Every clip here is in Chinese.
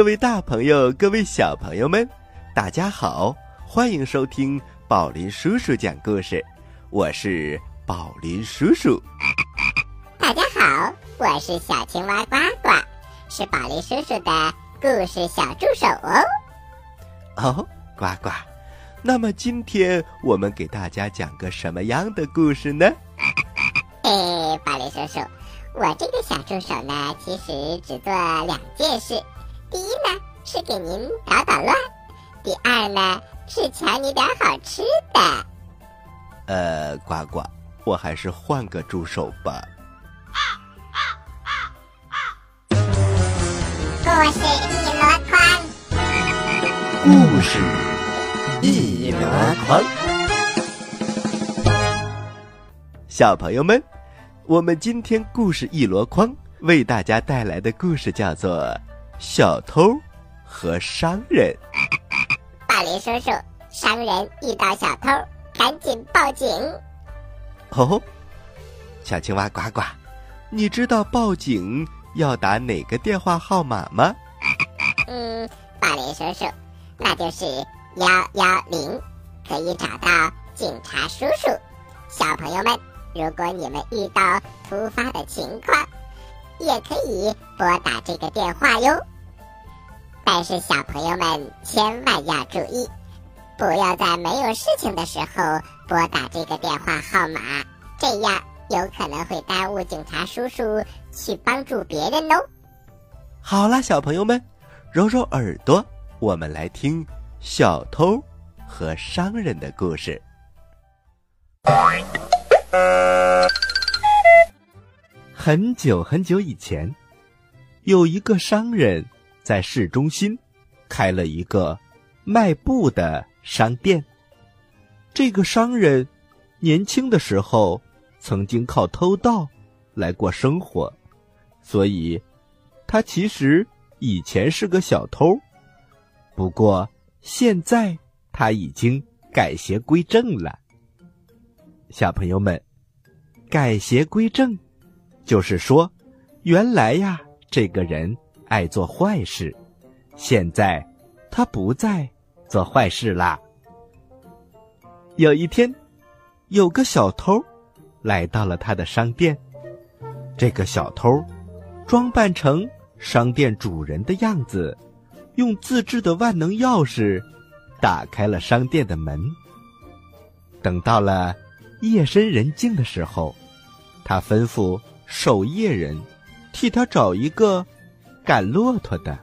嗨，各位大朋友，各位小朋友们，大家好，欢迎收听宝林叔叔讲故事。我是宝林叔叔。大家好，我是小青蛙呱呱，是宝林叔叔的故事小助手哦。哦，呱呱，那么今天我们给大家讲个什么样的故事呢？嘿，宝林叔叔。我这个小助手呢，其实只做两件事：第一呢是给您捣捣乱；第二呢是抢你点好吃的。呃，呱呱，我还是换个助手吧。故事一箩筐，故事一箩筐，小朋友们。我们今天故事一箩筐为大家带来的故事叫做《小偷和商人》。大林叔叔，商人遇到小偷，赶紧报警。哦，小青蛙呱呱，你知道报警要打哪个电话号码吗？嗯，大林叔叔，那就是幺幺零，可以找到警察叔叔。小朋友们。如果你们遇到突发的情况，也可以拨打这个电话哟。但是小朋友们千万要注意，不要在没有事情的时候拨打这个电话号码，这样有可能会耽误警察叔叔去帮助别人哦。好了，小朋友们，揉揉耳朵，我们来听小偷和商人的故事。很久很久以前，有一个商人，在市中心开了一个卖布的商店。这个商人年轻的时候曾经靠偷盗来过生活，所以他其实以前是个小偷。不过现在他已经改邪归正了。小朋友们，改邪归正，就是说，原来呀，这个人爱做坏事，现在他不再做坏事啦。有一天，有个小偷来到了他的商店，这个小偷装扮成商店主人的样子，用自制的万能钥匙打开了商店的门。等到了。夜深人静的时候，他吩咐守夜人替他找一个赶骆驼的，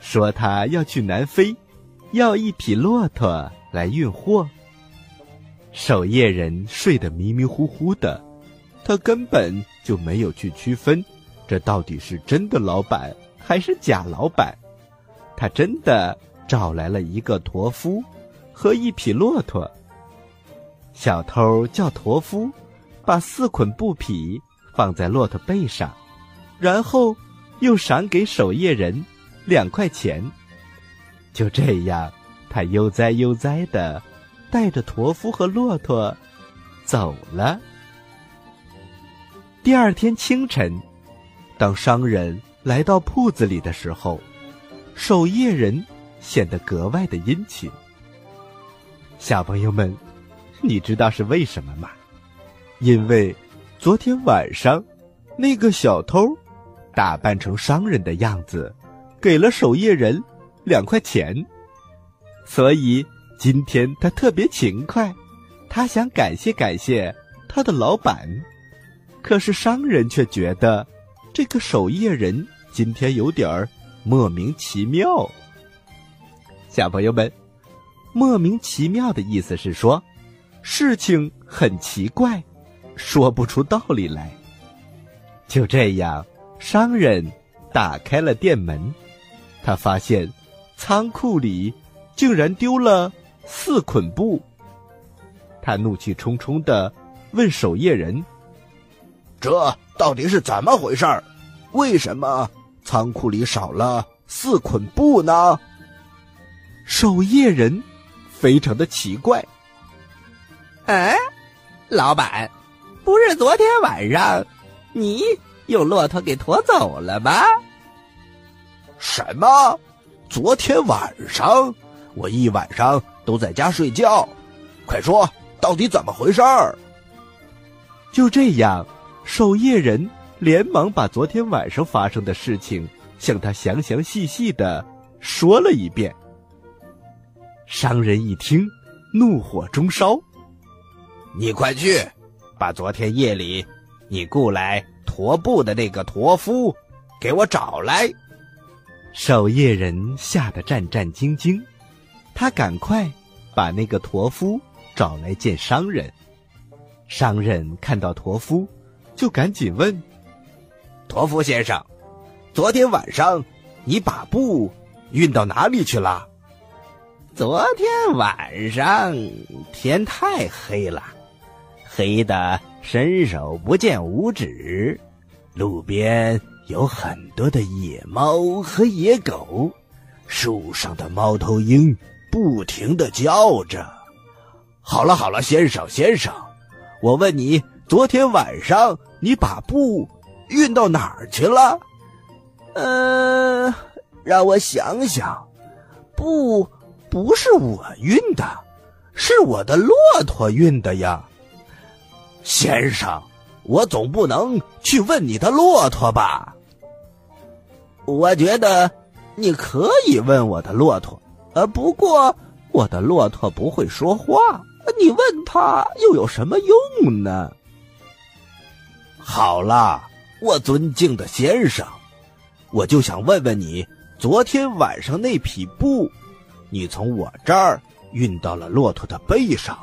说他要去南非，要一匹骆驼来运货。守夜人睡得迷迷糊糊的，他根本就没有去区分，这到底是真的老板还是假老板。他真的找来了一个驼夫和一匹骆驼。小偷叫驼夫把四捆布匹放在骆驼背上，然后又赏给守夜人两块钱。就这样，他悠哉悠哉的带着驼夫和骆驼走了。第二天清晨，当商人来到铺子里的时候，守夜人显得格外的殷勤。小朋友们。你知道是为什么吗？因为昨天晚上，那个小偷打扮成商人的样子，给了守夜人两块钱，所以今天他特别勤快，他想感谢感谢他的老板。可是商人却觉得这个守夜人今天有点儿莫名其妙。小朋友们，莫名其妙的意思是说。事情很奇怪，说不出道理来。就这样，商人打开了店门，他发现仓库里竟然丢了四捆布。他怒气冲冲的问守夜人：“这到底是怎么回事？为什么仓库里少了四捆布呢？”守夜人非常的奇怪。哎，老板，不是昨天晚上你用骆驼给驮走了吗？什么？昨天晚上我一晚上都在家睡觉，快说，到底怎么回事儿？就这样，守夜人连忙把昨天晚上发生的事情向他详详细细的说了一遍。商人一听，怒火中烧：“你快去，把昨天夜里你雇来驮布的那个驼夫给我找来。”守夜人吓得战战兢兢，他赶快把那个驼夫找来见商人。商人看到驼夫，就赶紧问：“驼夫先生，昨天晚上你把布运到哪里去了？”“昨天晚上天太黑了，黑的伸手不见五指，路边……”有很多的野猫和野狗，树上的猫头鹰不停的叫着。好了好了，先生先生，我问你，昨天晚上你把布运到哪儿去了？嗯，让我想想，布不是我运的，是我的骆驼运的呀。先生，我总不能去问你的骆驼吧？我觉得你可以问我的骆驼，呃，不过我的骆驼不会说话，你问他又有什么用呢？好了，我尊敬的先生，我就想问问你，昨天晚上那匹布，你从我这儿运到了骆驼的背上，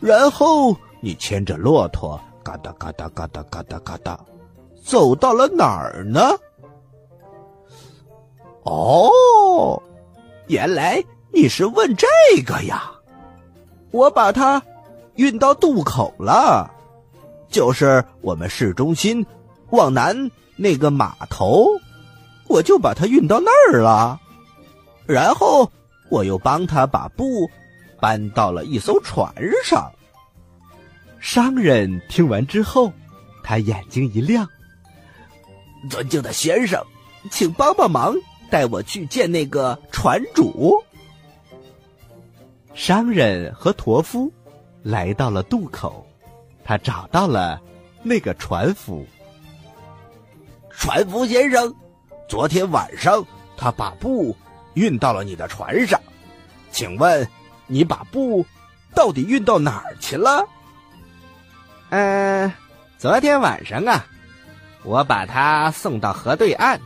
然后你牵着骆驼，嘎哒嘎哒嘎哒嘎哒嘎哒，走到了哪儿呢？哦，原来你是问这个呀！我把它运到渡口了，就是我们市中心往南那个码头，我就把它运到那儿了。然后我又帮他把布搬到了一艘船上。商人听完之后，他眼睛一亮：“尊敬的先生，请帮帮忙。”带我去见那个船主。商人和驼夫来到了渡口，他找到了那个船夫。船夫先生，昨天晚上他把布运到了你的船上，请问你把布到底运到哪儿去了？嗯，昨天晚上啊，我把他送到河对岸。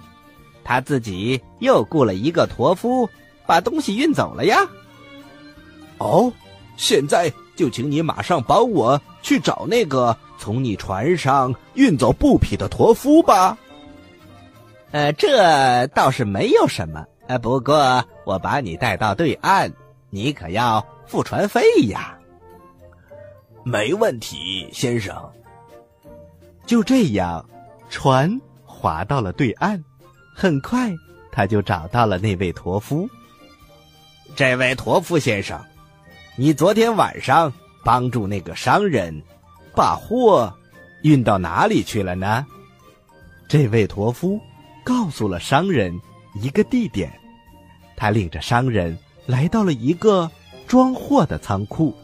他自己又雇了一个驼夫，把东西运走了呀。哦，现在就请你马上帮我去找那个从你船上运走布匹的驼夫吧。呃，这倒是没有什么，呃，不过我把你带到对岸，你可要付船费呀。没问题，先生。就这样，船划到了对岸。很快，他就找到了那位驼夫。这位驼夫先生，你昨天晚上帮助那个商人把货运到哪里去了呢？这位驼夫告诉了商人一个地点，他领着商人来到了一个装货的仓库。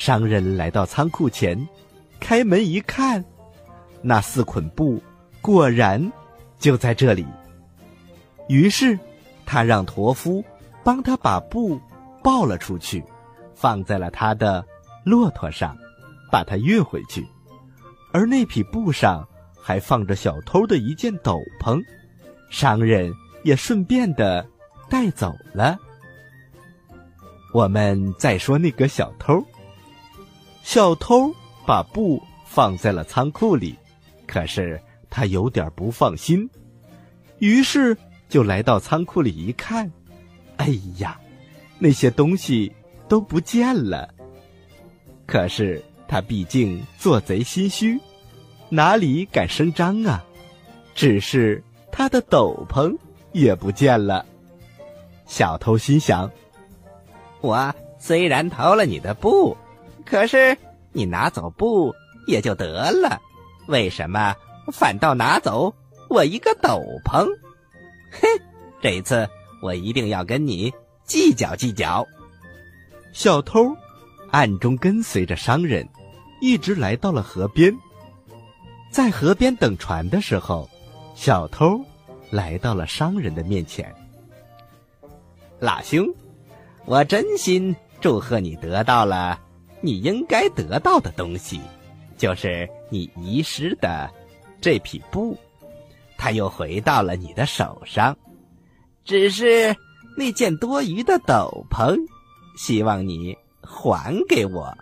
商人来到仓库前，开门一看，那四捆布果然就在这里。于是，他让驼夫帮他把布抱了出去，放在了他的骆驼上，把它运回去。而那匹布上还放着小偷的一件斗篷，商人也顺便的带走了。我们再说那个小偷，小偷把布放在了仓库里，可是他有点不放心，于是。就来到仓库里一看，哎呀，那些东西都不见了。可是他毕竟做贼心虚，哪里敢声张啊？只是他的斗篷也不见了。小偷心想：我虽然偷了你的布，可是你拿走布也就得了，为什么反倒拿走我一个斗篷？哼，这一次我一定要跟你计较计较。小偷暗中跟随着商人，一直来到了河边。在河边等船的时候，小偷来到了商人的面前。老兄，我真心祝贺你得到了你应该得到的东西，就是你遗失的这匹布，它又回到了你的手上。只是那件多余的斗篷，希望你还给我。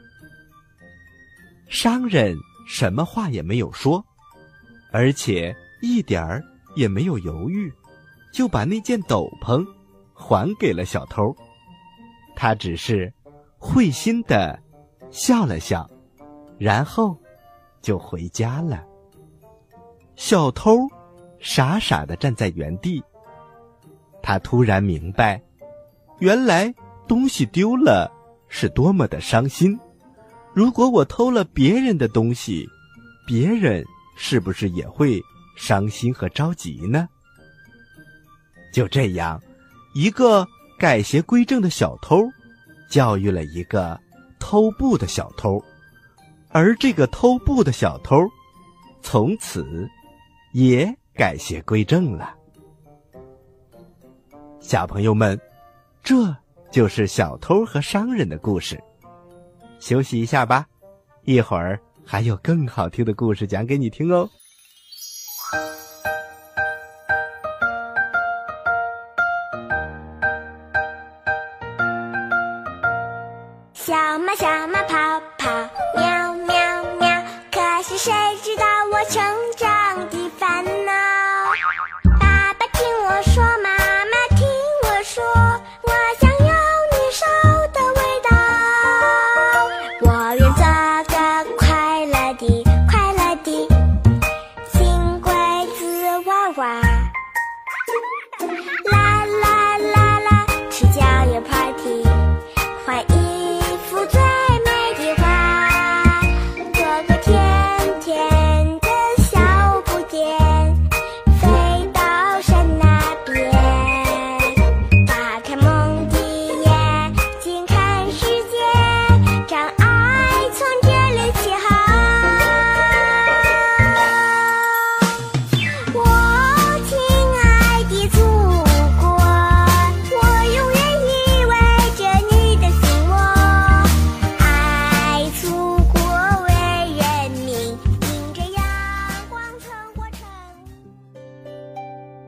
商人什么话也没有说，而且一点儿也没有犹豫，就把那件斗篷还给了小偷。他只是会心的笑了笑，然后就回家了。小偷傻傻的站在原地。他突然明白，原来东西丢了是多么的伤心。如果我偷了别人的东西，别人是不是也会伤心和着急呢？就这样，一个改邪归正的小偷，教育了一个偷布的小偷，而这个偷布的小偷，从此也改邪归正了。小朋友们，这就是小偷和商人的故事。休息一下吧，一会儿还有更好听的故事讲给你听哦。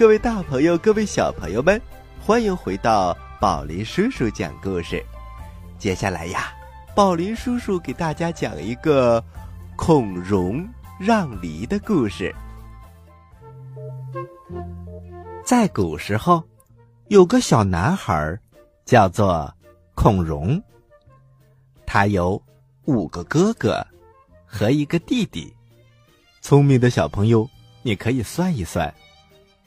各位大朋友，各位小朋友们，欢迎回到宝林叔叔讲故事。接下来呀，宝林叔叔给大家讲一个孔融让梨的故事。在古时候，有个小男孩，叫做孔融。他有五个哥哥和一个弟弟。聪明的小朋友，你可以算一算。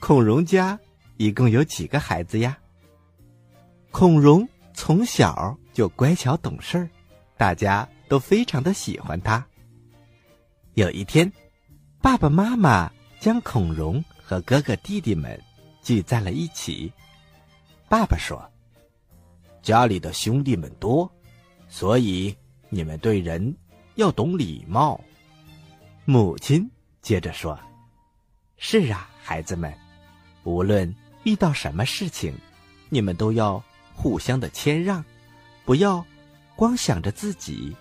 孔融家一共有几个孩子呀？孔融从小就乖巧懂事儿，大家都非常的喜欢他。有一天，爸爸妈妈将孔融和哥哥弟弟们聚在了一起。爸爸说：“家里的兄弟们多，所以你们对人要懂礼貌。”母亲接着说：“是啊，孩子们。”无论遇到什么事情，你们都要互相的谦让，不要光想着自己。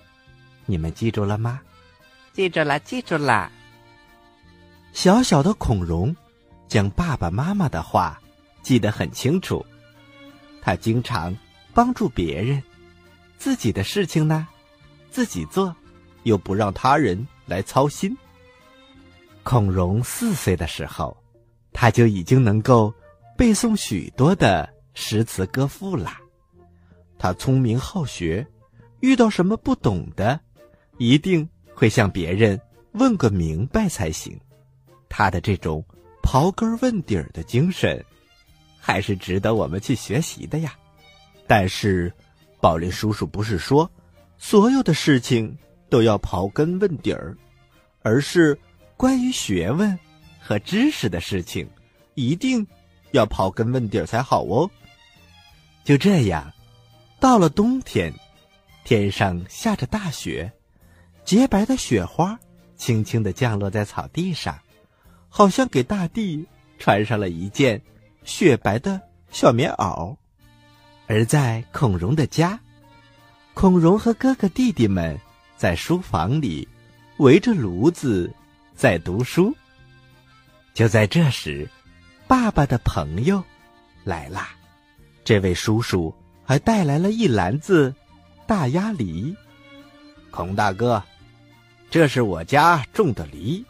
你们记住了吗？记住了，记住了。小小的孔融将爸爸妈妈的话记得很清楚，他经常帮助别人，自己的事情呢，自己做，又不让他人来操心。孔融四岁的时候，他就已经能够背诵许多的诗词歌赋了。他聪明好学，遇到什么不懂的，一定会向别人问个明白才行。他的这种刨根问底儿的精神，还是值得我们去学习的呀。但是，宝林叔叔不是说所有的事情都要刨根问底儿，而是。关于学问和知识的事情，一定要刨根问底儿才好哦。就这样，到了冬天，天上下着大雪，洁白的雪花轻轻的降落在草地上，好像给大地穿上了一件雪白的小棉袄。而在孔融的家，孔融和哥哥弟弟们在书房里围着炉子。在读书。就在这时，爸爸的朋友来啦。这位叔叔还带来了一篮子大鸭梨。孔大哥，这是我家种的梨，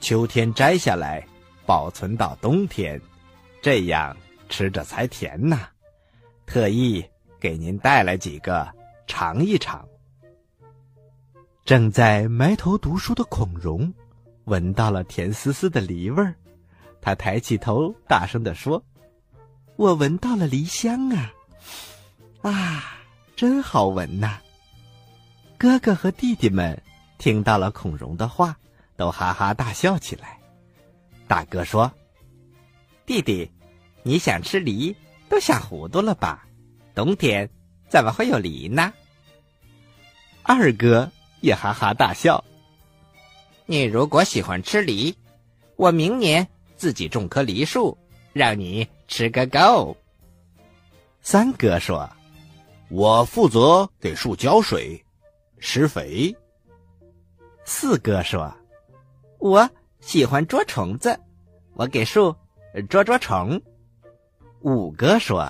秋天摘下来，保存到冬天，这样吃着才甜呢。特意给您带来几个尝一尝。正在埋头读书的孔融。闻到了甜丝丝的梨味儿，他抬起头，大声地说：“我闻到了梨香啊！啊，真好闻呐！”哥哥和弟弟们听到了孔融的话，都哈哈大笑起来。大哥说：“弟弟，你想吃梨都想糊涂了吧？冬天怎么会有梨呢？”二哥也哈哈大笑。你如果喜欢吃梨，我明年自己种棵梨树，让你吃个够。三哥说：“我负责给树浇水、施肥。”四哥说：“我喜欢捉虫子，我给树捉捉虫。”五哥说：“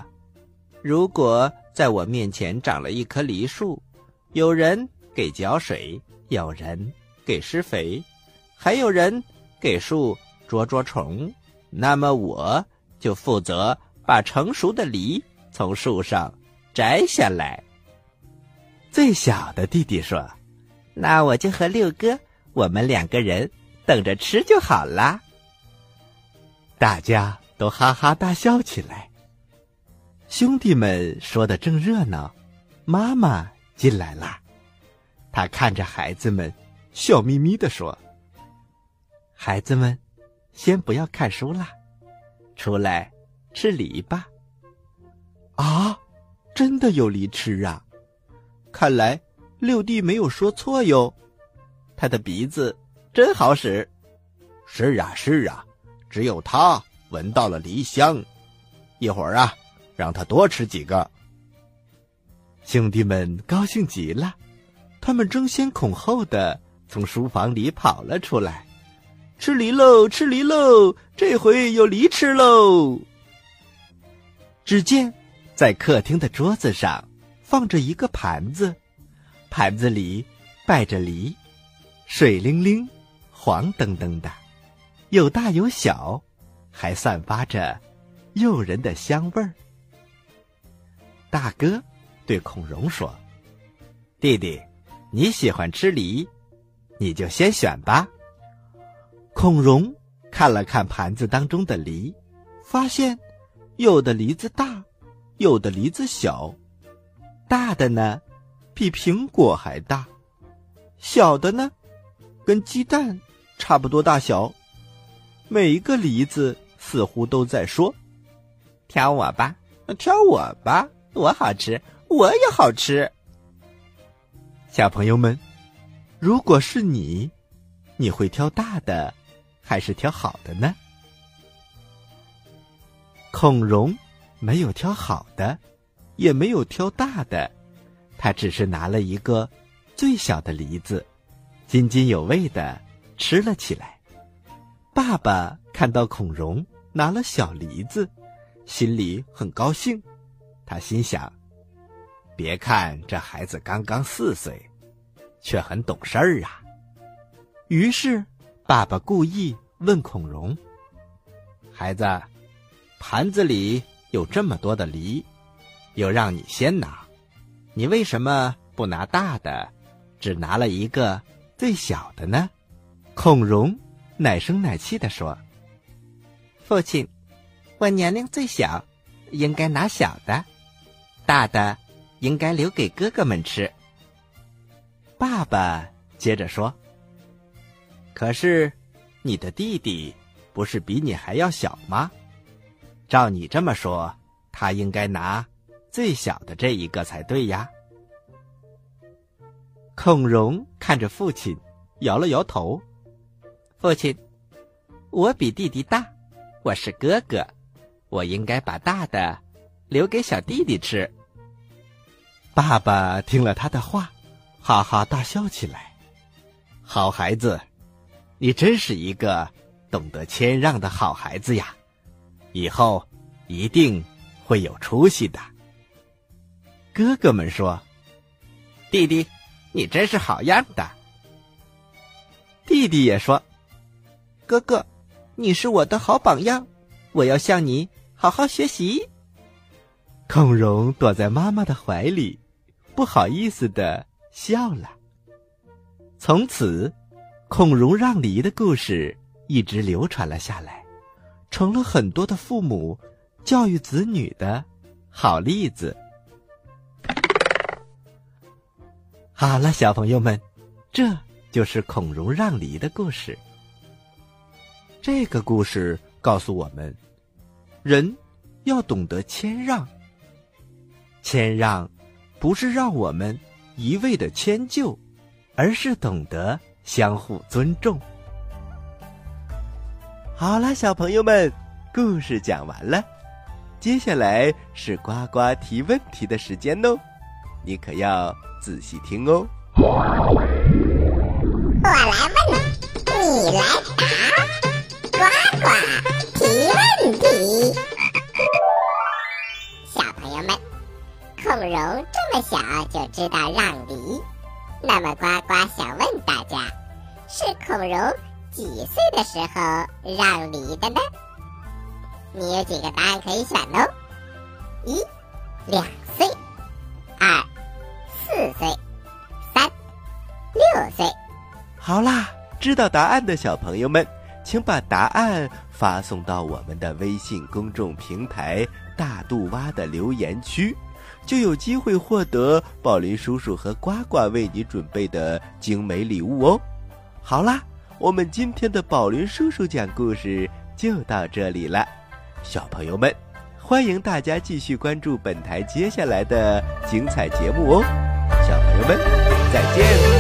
如果在我面前长了一棵梨树，有人给浇水，有人给施肥。”还有人给树捉捉虫，那么我就负责把成熟的梨从树上摘下来。最小的弟弟说：“那我就和六哥，我们两个人等着吃就好啦。”大家都哈哈大笑起来。兄弟们说的正热闹，妈妈进来了，她看着孩子们，笑眯眯的说。孩子们，先不要看书啦，出来吃梨吧。啊，真的有梨吃啊！看来六弟没有说错哟，他的鼻子真好使。是啊，是啊，只有他闻到了梨香。一会儿啊，让他多吃几个。兄弟们高兴极了，他们争先恐后的从书房里跑了出来。吃梨喽，吃梨喽！这回有梨吃喽。只见在客厅的桌子上放着一个盘子，盘子里摆着梨，水灵灵、黄澄澄的，有大有小，还散发着诱人的香味儿。大哥对孔融说：“弟弟，你喜欢吃梨，你就先选吧。”孔融看了看盘子当中的梨，发现有的梨子大，有的梨子小。大的呢，比苹果还大；小的呢，跟鸡蛋差不多大小。每一个梨子似乎都在说：“挑我吧，挑我吧，我好吃，我也好吃。”小朋友们，如果是你，你会挑大的？还是挑好的呢。孔融没有挑好的，也没有挑大的，他只是拿了一个最小的梨子，津津有味的吃了起来。爸爸看到孔融拿了小梨子，心里很高兴。他心想：别看这孩子刚刚四岁，却很懂事儿啊。于是，爸爸故意问孔融：“孩子，盘子里有这么多的梨，又让你先拿，你为什么不拿大的，只拿了一个最小的呢？”孔融。奶声奶气的说：“父亲，我年龄最小，应该拿小的，大的应该留给哥哥们吃。”爸爸接着说：“可是，你的弟弟不是比你还要小吗？照你这么说，他应该拿最小的这一个才对呀。”孔融看着父亲，摇了摇头。父亲，我比弟弟大，我是哥哥，我应该把大的留给小弟弟吃。爸爸听了他的话，哈哈大笑起来。好孩子，你真是一个懂得谦让的好孩子呀，以后一定会有出息的。哥哥们说：“弟弟，你真是好样的。”弟弟也说。哥哥，你是我的好榜样，我要向你好好学习。孔融躲在妈妈的怀里，不好意思的笑了。从此，孔融让梨的故事一直流传了下来，成了很多的父母教育子女的好例子。好了，小朋友们，这就是孔融让梨的故事。这个故事告诉我们，人要懂得谦让。谦让不是让我们一味的迁就，而是懂得相互尊重。好了，小朋友们，故事讲完了，接下来是呱呱提问题的时间哦，你可要仔细听哦。我来问，你来答。呱呱提问题，小朋友们，孔融这么小就知道让梨，那么呱呱想问大家，是孔融几岁的时候让梨的呢？你有几个答案可以选哦？一、两岁；二、四岁；三、六岁。好啦，知道答案的小朋友们。请把答案发送到我们的微信公众平台“大肚蛙”的留言区，就有机会获得宝林叔叔和呱呱为你准备的精美礼物哦。好啦，我们今天的宝林叔叔讲故事就到这里了，小朋友们，欢迎大家继续关注本台接下来的精彩节目哦。小朋友们，再见。